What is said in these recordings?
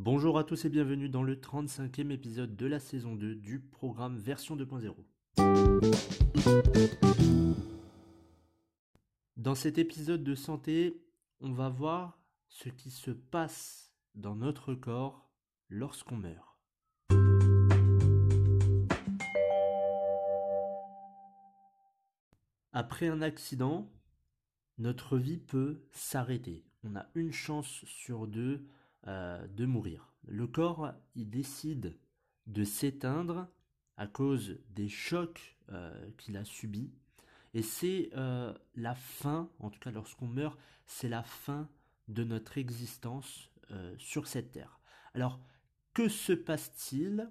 Bonjour à tous et bienvenue dans le 35e épisode de la saison 2 du programme version 2.0. Dans cet épisode de santé, on va voir ce qui se passe dans notre corps lorsqu'on meurt. Après un accident, notre vie peut s'arrêter. On a une chance sur deux euh, de mourir. Le corps, il décide de s'éteindre à cause des chocs euh, qu'il a subis. Et c'est euh, la fin, en tout cas lorsqu'on meurt, c'est la fin de notre existence sur cette terre. Alors, que se passe-t-il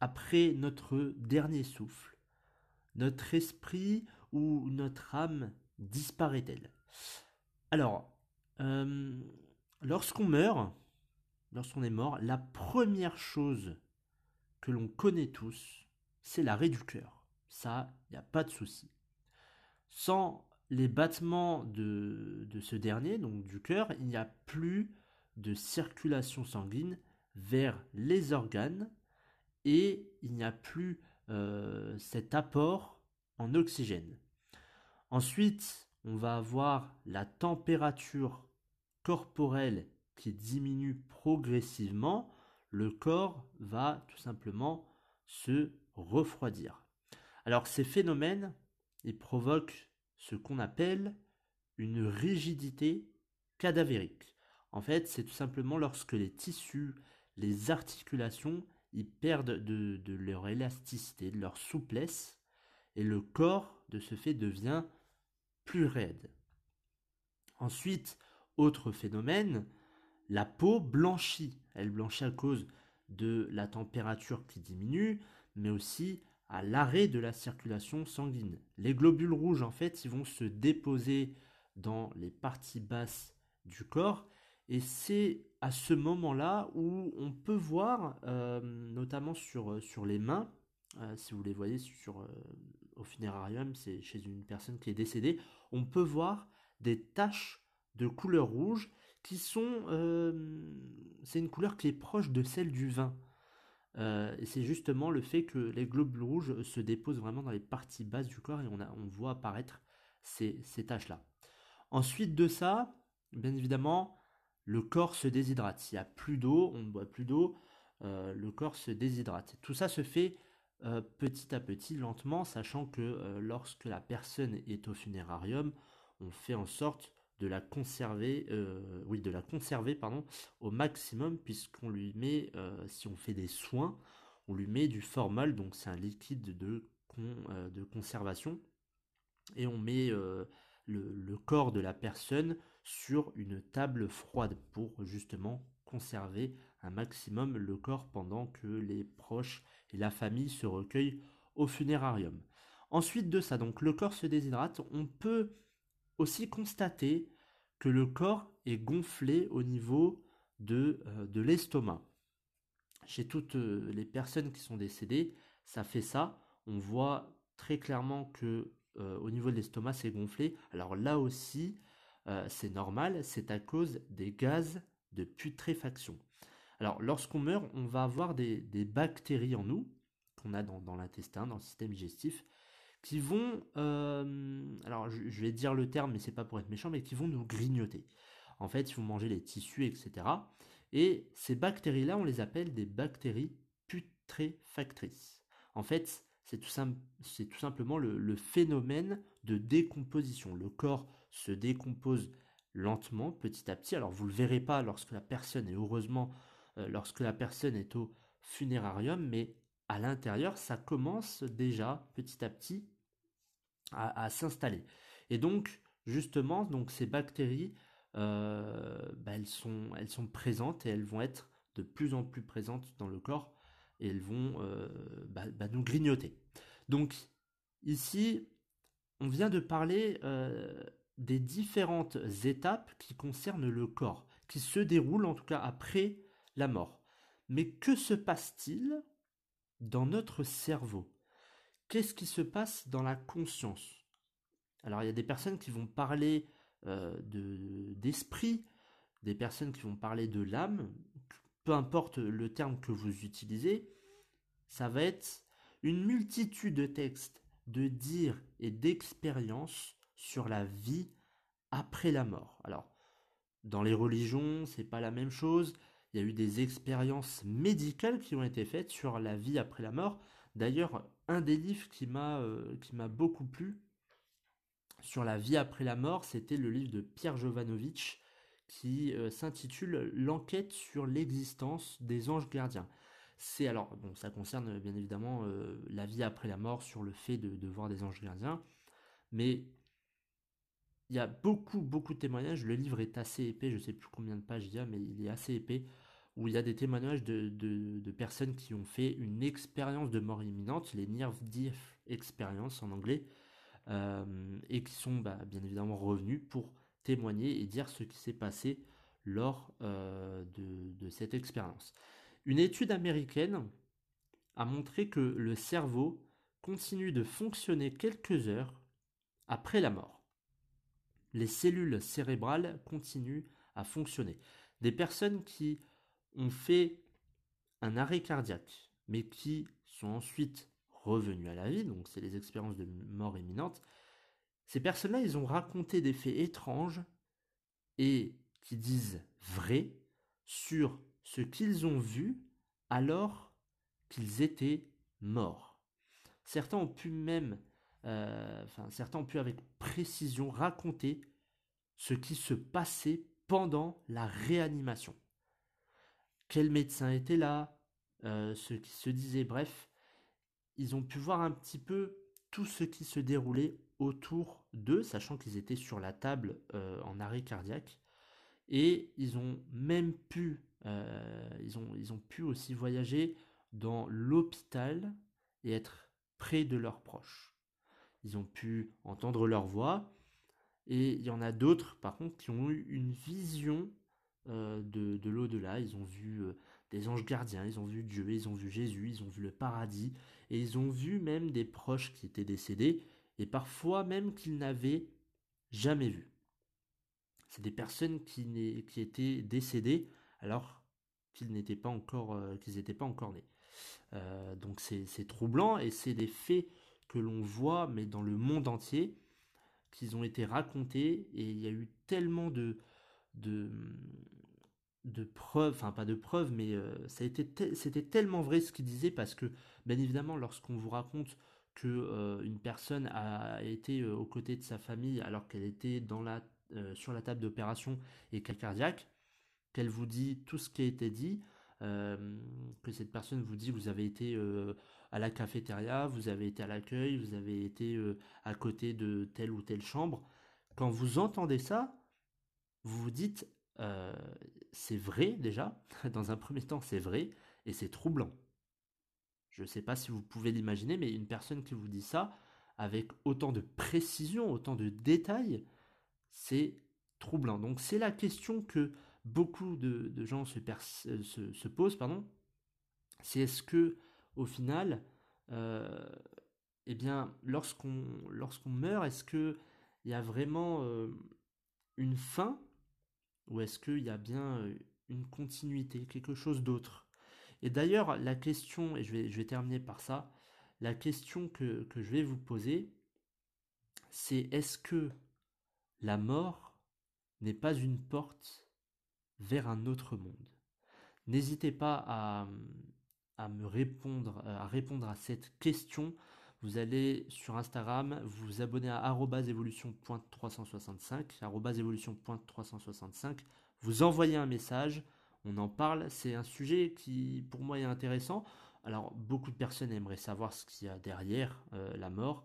après notre dernier souffle? Notre esprit ou notre âme disparaît-elle? Alors, lorsqu'on meurt, lorsqu'on est mort, la première chose que l'on connaît tous, c'est l'arrêt du cœur. Ça, il n'y a pas de souci. Sans les battements de, ce dernier, donc du cœur, il n'y a plus de circulation sanguine vers les organes et il n'y a plus euh, cet apport en oxygène. Ensuite, on va avoir la température corporelle qui diminue progressivement, le corps va tout simplement se refroidir. Alors ces phénomènes, ils provoquent ce qu'on appelle une rigidité cadavérique. En fait, c'est tout simplement lorsque les tissus, les articulations, ils perdent de, de, leur élasticité, de leur souplesse, et le corps, de ce fait, devient plus raide. Ensuite, autre phénomène, la peau blanchit. Elle blanchit à cause de la température qui diminue, mais aussi à l'arrêt de la circulation sanguine. Les globules rouges, en fait, ils vont se déposer dans les parties basses du corps, et c'est à ce moment-là où on peut voir, euh, notamment sur, sur les mains, euh, si vous les voyez sur, euh, au funérarium, c'est chez une personne qui est décédée, on peut voir des taches de couleur rouge qui sont... Euh, c'est une couleur qui est proche de celle du vin. Euh, c'est justement le fait que les globules rouges se déposent vraiment dans les parties basses du corps et on, voit apparaître ces, ces taches-là. Ensuite de ça, bien évidemment, le corps se déshydrate. S'il n'y a plus d'eau, on ne boit plus d'eau, euh, le corps se déshydrate. Tout ça se fait petit à petit, lentement, sachant que lorsque la personne est au funérarium, on fait en sorte de la conserver, euh, oui, de la conserver pardon, au maximum puisqu'on lui met, euh, si on fait des soins, on lui met du formol, donc c'est un liquide de, euh, de conservation, et on met le, le, corps de la personne sur une table froide pour justement conserver un maximum le corps pendant que les proches et la famille se recueillent au funérarium. Ensuite de ça, donc le corps se déshydrate, on peut aussi constater que le corps est gonflé au niveau de, euh, de l'estomac. Chez toutes euh, les personnes qui sont décédées, ça fait ça. On voit très clairement que euh, au niveau de l'estomac, c'est gonflé. Alors là aussi, c'est normal, c'est à cause des gaz de putréfaction. Alors lorsqu'on meurt, on va avoir des, bactéries en nous, qu'on a dans l'intestin, dans le système digestif, qui vont, euh, alors je, vais dire le terme, mais c'est pas pour être méchant, mais qui vont nous grignoter. En fait, ils vont manger les tissus, etc. Et ces bactéries-là, on les appelle des bactéries putréfactrices. En fait, c'est tout, tout, simplement le, phénomène de décomposition. Le corps se décompose lentement, petit à petit. Alors vous le verrez pas lorsque la personne est heureusement, euh, lorsque la personne est au funérarium, mais à l'intérieur, ça commence déjà petit à petit à, s'installer. Et donc, justement, donc ces bactéries, euh, bah, elles, sont, elles sont présentes et elles vont être de plus en plus présentes dans le corps et elles vont euh, bah, bah, nous grignoter. Donc, ici, on vient de parler euh, des différentes étapes qui concernent le corps, qui se déroulent en tout cas après la mort. Mais que se passe-t-il dans notre cerveau Qu'est-ce qui se passe dans la conscience? Alors il y a des personnes qui vont parler euh, d'esprit, des personnes qui vont parler de l'âme, peu importe le terme que vous utilisez, ça va être une multitude de textes, de dires et d'expériences sur la vie après la mort. Alors, dans les religions, c'est pas la même chose. Il y a eu des expériences médicales qui ont été faites sur la vie après la mort. D'ailleurs, un des livres qui m'a euh, beaucoup plu sur la vie après la mort, c'était le livre de Pierre Jovanovic qui euh, s'intitule L'enquête sur l'existence des anges gardiens. C'est alors bon, ça concerne bien évidemment euh, la vie après la mort, sur le fait de, de voir des anges gardiens, mais il y a beaucoup, beaucoup de témoignages. Le livre est assez épais, je ne sais plus combien de pages il y a, mais il est assez épais, où il y a des témoignages de, personnes qui ont fait une expérience de mort imminente, les Near Death Experience en anglais, euh, et qui sont bah, bien évidemment revenus pour témoigner et dire ce qui s'est passé lors euh, de, de cette expérience. Une étude américaine a montré que le cerveau continue de fonctionner quelques heures après la mort les cellules cérébrales continuent à fonctionner. Des personnes qui ont fait un arrêt cardiaque, mais qui sont ensuite revenues à la vie, donc c'est les expériences de mort imminente, ces personnes-là, ils ont raconté des faits étranges et qui disent vrai sur ce qu'ils ont vu alors qu'ils étaient morts. Certains ont pu même euh, enfin, certains ont pu avec précision raconter ce qui se passait pendant la réanimation. Quel médecin était là, euh, ce qui se disait, bref, ils ont pu voir un petit peu tout ce qui se déroulait autour d'eux, sachant qu'ils étaient sur la table euh, en arrêt cardiaque. Et ils ont même pu, ils, ont, ils ont pu aussi voyager dans l'hôpital et être près de leurs proches ils ont pu entendre leur voix. Et il y en a d'autres, par contre, qui ont eu une vision euh, de, l'au-delà. Ils ont vu euh, des anges gardiens, ils ont vu Dieu, ils ont vu Jésus, ils ont vu le paradis, et ils ont vu même des proches qui étaient décédés, et parfois même qu'ils n'avaient jamais vu. C'est des personnes qui, qui étaient décédées alors qu'ils n'étaient pas encore, euh, qu'ils pas encore nés. donc c'est troublant et c'est des faits que l'on voit, mais dans le monde entier, qu'ils ont été racontés, et il y a eu tellement de, de, de preuves, enfin pas de preuves, mais euh, ça a été c'était tellement vrai ce qu'ils disaient, parce que, bien évidemment, lorsqu'on vous raconte que euh, une personne a été euh, aux côtés de sa famille alors qu'elle était dans la, sur la table d'opération et qu'elle cardiaque, qu'elle vous dit tout ce qui a été dit, que cette personne vous dit vous avez été à la cafétéria, vous avez été à l'accueil, vous avez été à côté de telle ou telle chambre. Quand vous entendez ça, vous vous dites, euh, c'est vrai déjà, dans un premier temps c'est vrai, et c'est troublant. Je ne sais pas si vous pouvez l'imaginer, mais une personne qui vous dit ça, avec autant de précision, autant de détails, c'est troublant. Donc c'est la question que beaucoup de, gens se, se, se, posent, pardon. C'est est-ce que au final, euh, eh bien, lorsqu'on meurt, est-ce que il y a vraiment euh, une fin ou est-ce qu'il y a bien une continuité, quelque chose d'autre? Et d'ailleurs, la question, et je vais, terminer par ça, la question que, je vais vous poser, c'est est-ce que la mort n'est pas une porte vers un autre monde? N'hésitez pas à, à me répondre, à répondre à cette question, vous allez sur Instagram, vous abonnez à @evolution.365, @evolution.365, vous envoyez un message, on en parle, c'est un sujet qui pour moi est intéressant. Alors beaucoup de personnes aimeraient savoir ce qu'il y a derrière euh, la mort.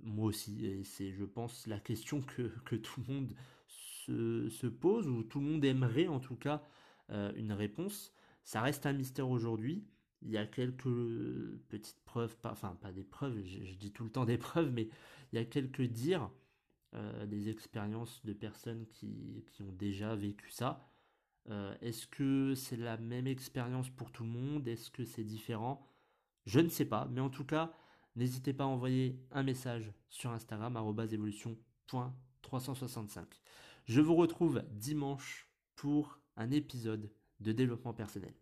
moi aussi, et c'est, je pense, la question que, tout le monde se, pose, ou tout le monde aimerait en tout cas une réponse. Ça reste un mystère aujourd'hui. Il y a quelques petites preuves, pas, enfin pas des preuves, je, dis tout le temps des preuves, mais il y a quelques dires, des expériences de personnes qui, qui, ont déjà vécu ça. Est-ce que c'est la même expérience pour tout le monde? Est-ce que c'est différent? Je ne sais pas, mais en tout cas, n'hésitez pas à envoyer un message sur Instagram, évolution.365. Je vous retrouve dimanche pour un épisode de développement personnel.